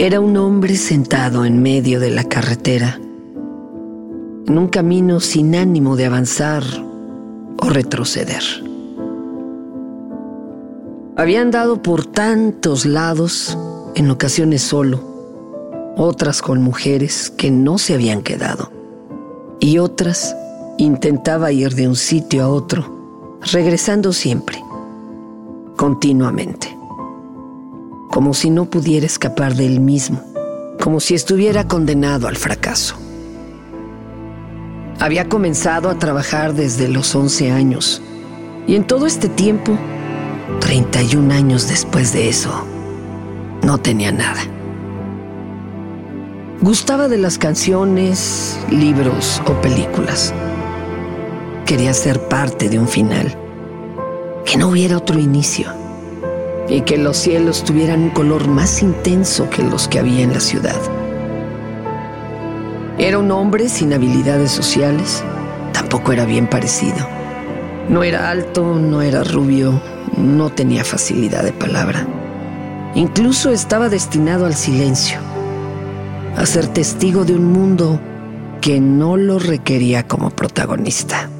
Era un hombre sentado en medio de la carretera, en un camino sin ánimo de avanzar o retroceder. Había andado por tantos lados, en ocasiones solo, otras con mujeres que no se habían quedado, y otras intentaba ir de un sitio a otro, regresando siempre, continuamente como si no pudiera escapar de él mismo, como si estuviera condenado al fracaso. Había comenzado a trabajar desde los 11 años y en todo este tiempo, 31 años después de eso, no tenía nada. Gustaba de las canciones, libros o películas. Quería ser parte de un final, que no hubiera otro inicio y que los cielos tuvieran un color más intenso que los que había en la ciudad. Era un hombre sin habilidades sociales, tampoco era bien parecido. No era alto, no era rubio, no tenía facilidad de palabra. Incluso estaba destinado al silencio, a ser testigo de un mundo que no lo requería como protagonista.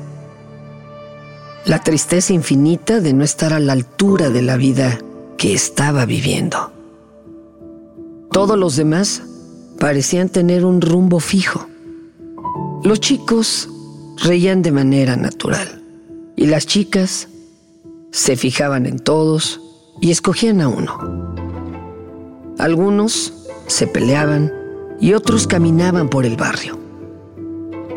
La tristeza infinita de no estar a la altura de la vida que estaba viviendo. Todos los demás parecían tener un rumbo fijo. Los chicos reían de manera natural y las chicas se fijaban en todos y escogían a uno. Algunos se peleaban y otros caminaban por el barrio.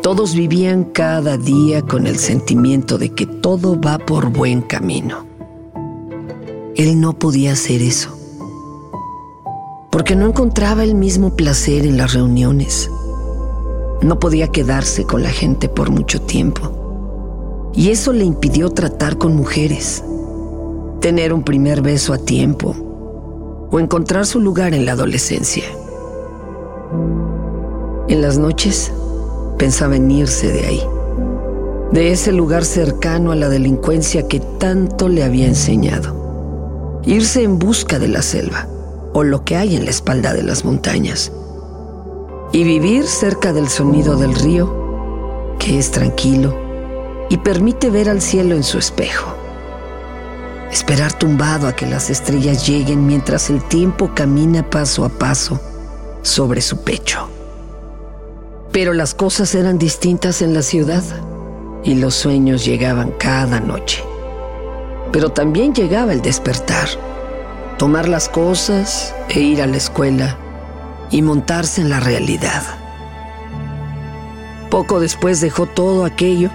Todos vivían cada día con el sentimiento de que todo va por buen camino. Él no podía hacer eso, porque no encontraba el mismo placer en las reuniones. No podía quedarse con la gente por mucho tiempo. Y eso le impidió tratar con mujeres, tener un primer beso a tiempo o encontrar su lugar en la adolescencia. En las noches pensaba en irse de ahí, de ese lugar cercano a la delincuencia que tanto le había enseñado irse en busca de la selva o lo que hay en la espalda de las montañas y vivir cerca del sonido del río, que es tranquilo y permite ver al cielo en su espejo. Esperar tumbado a que las estrellas lleguen mientras el tiempo camina paso a paso sobre su pecho. Pero las cosas eran distintas en la ciudad y los sueños llegaban cada noche. Pero también llegaba el despertar, tomar las cosas e ir a la escuela y montarse en la realidad. Poco después dejó todo aquello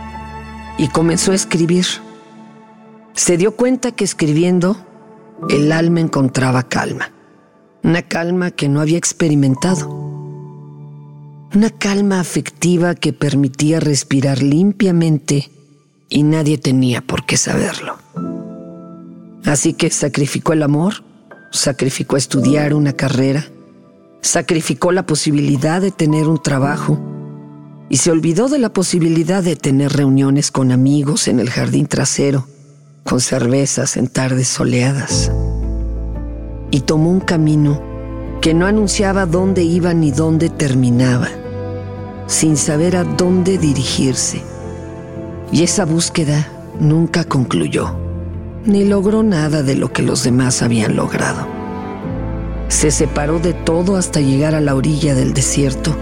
y comenzó a escribir. Se dio cuenta que escribiendo el alma encontraba calma, una calma que no había experimentado, una calma afectiva que permitía respirar limpiamente y nadie tenía por qué saberlo. Así que sacrificó el amor, sacrificó estudiar una carrera, sacrificó la posibilidad de tener un trabajo y se olvidó de la posibilidad de tener reuniones con amigos en el jardín trasero, con cervezas en tardes soleadas. Y tomó un camino que no anunciaba dónde iba ni dónde terminaba, sin saber a dónde dirigirse. Y esa búsqueda nunca concluyó ni logró nada de lo que los demás habían logrado. Se separó de todo hasta llegar a la orilla del desierto,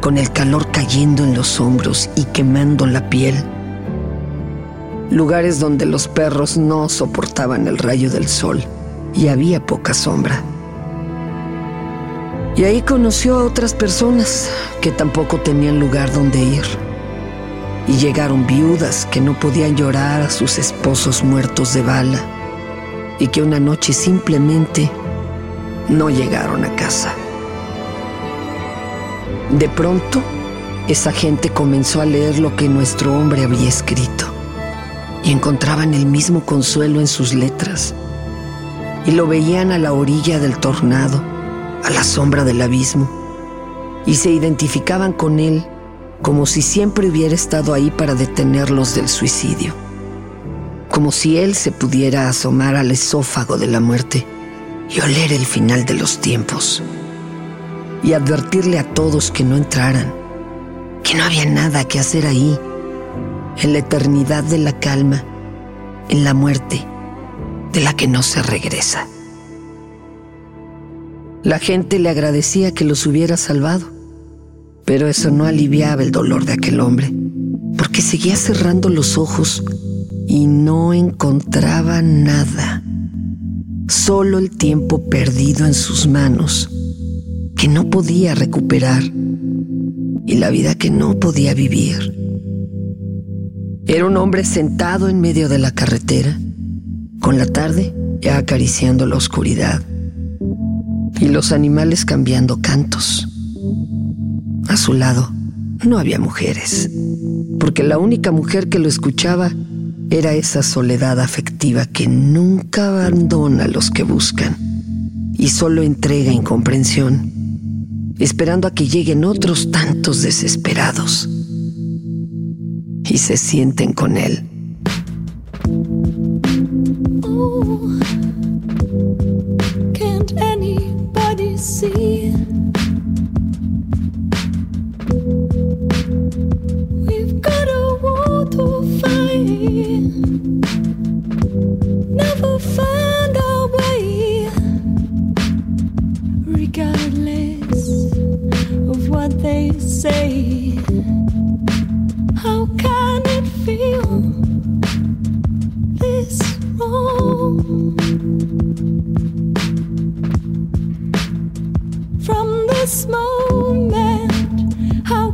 con el calor cayendo en los hombros y quemando la piel. Lugares donde los perros no soportaban el rayo del sol y había poca sombra. Y ahí conoció a otras personas que tampoco tenían lugar donde ir y llegaron viudas que no podían llorar a sus esposos muertos de bala y que una noche simplemente no llegaron a casa. De pronto, esa gente comenzó a leer lo que nuestro hombre había escrito y encontraban el mismo consuelo en sus letras y lo veían a la orilla del tornado, a la sombra del abismo, y se identificaban con él como si siempre hubiera estado ahí para detenerlos del suicidio, como si él se pudiera asomar al esófago de la muerte y oler el final de los tiempos, y advertirle a todos que no entraran, que no había nada que hacer ahí, en la eternidad de la calma, en la muerte de la que no se regresa. La gente le agradecía que los hubiera salvado, pero eso no aliviaba el dolor de aquel hombre, porque seguía cerrando los ojos y no encontraba nada, solo el tiempo perdido en sus manos, que no podía recuperar, y la vida que no podía vivir. Era un hombre sentado en medio de la carretera, con la tarde ya acariciando la oscuridad y los animales cambiando cantos. A su lado no había mujeres, porque la única mujer que lo escuchaba era esa soledad afectiva que nunca abandona a los que buscan y solo entrega incomprensión, esperando a que lleguen otros tantos desesperados y se sienten con él. this moment. How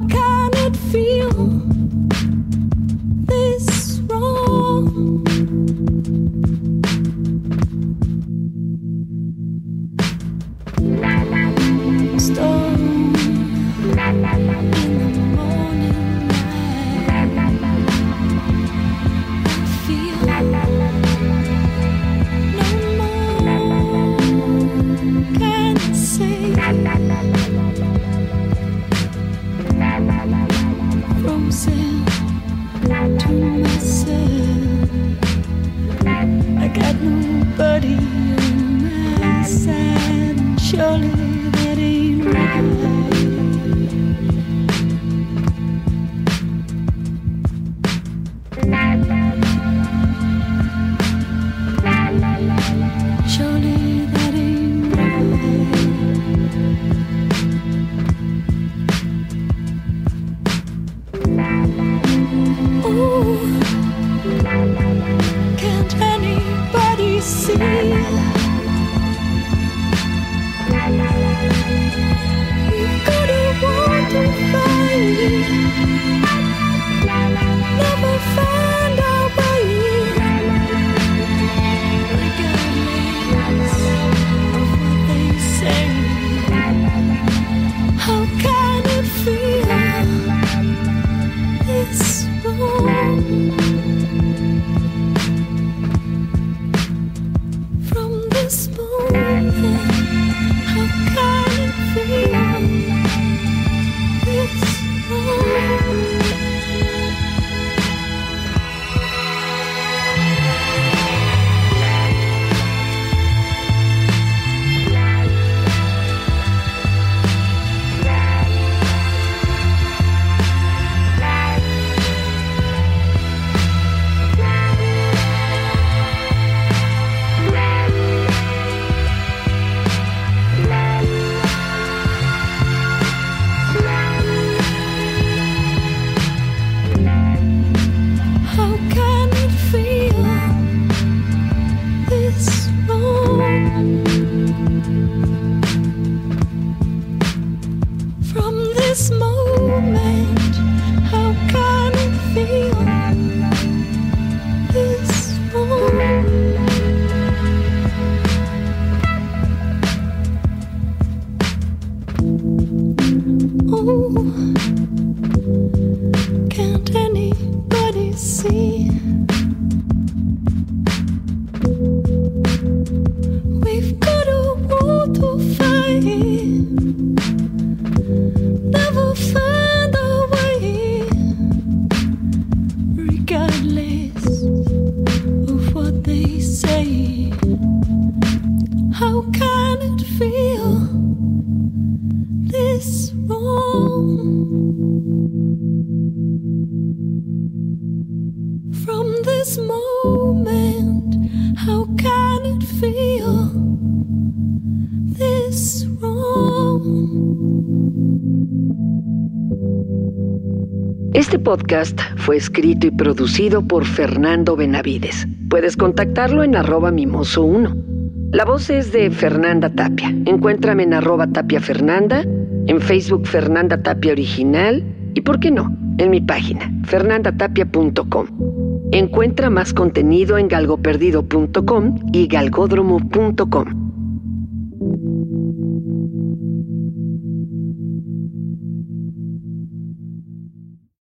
whisper Este podcast fue escrito y producido por Fernando Benavides. Puedes contactarlo en arroba mimoso1. La voz es de Fernanda Tapia. Encuéntrame en arroba tapia Fernanda, en Facebook Fernanda Tapia Original y, ¿por qué no?, en mi página, fernandatapia.com. Encuentra más contenido en galgoperdido.com y galgódromo.com.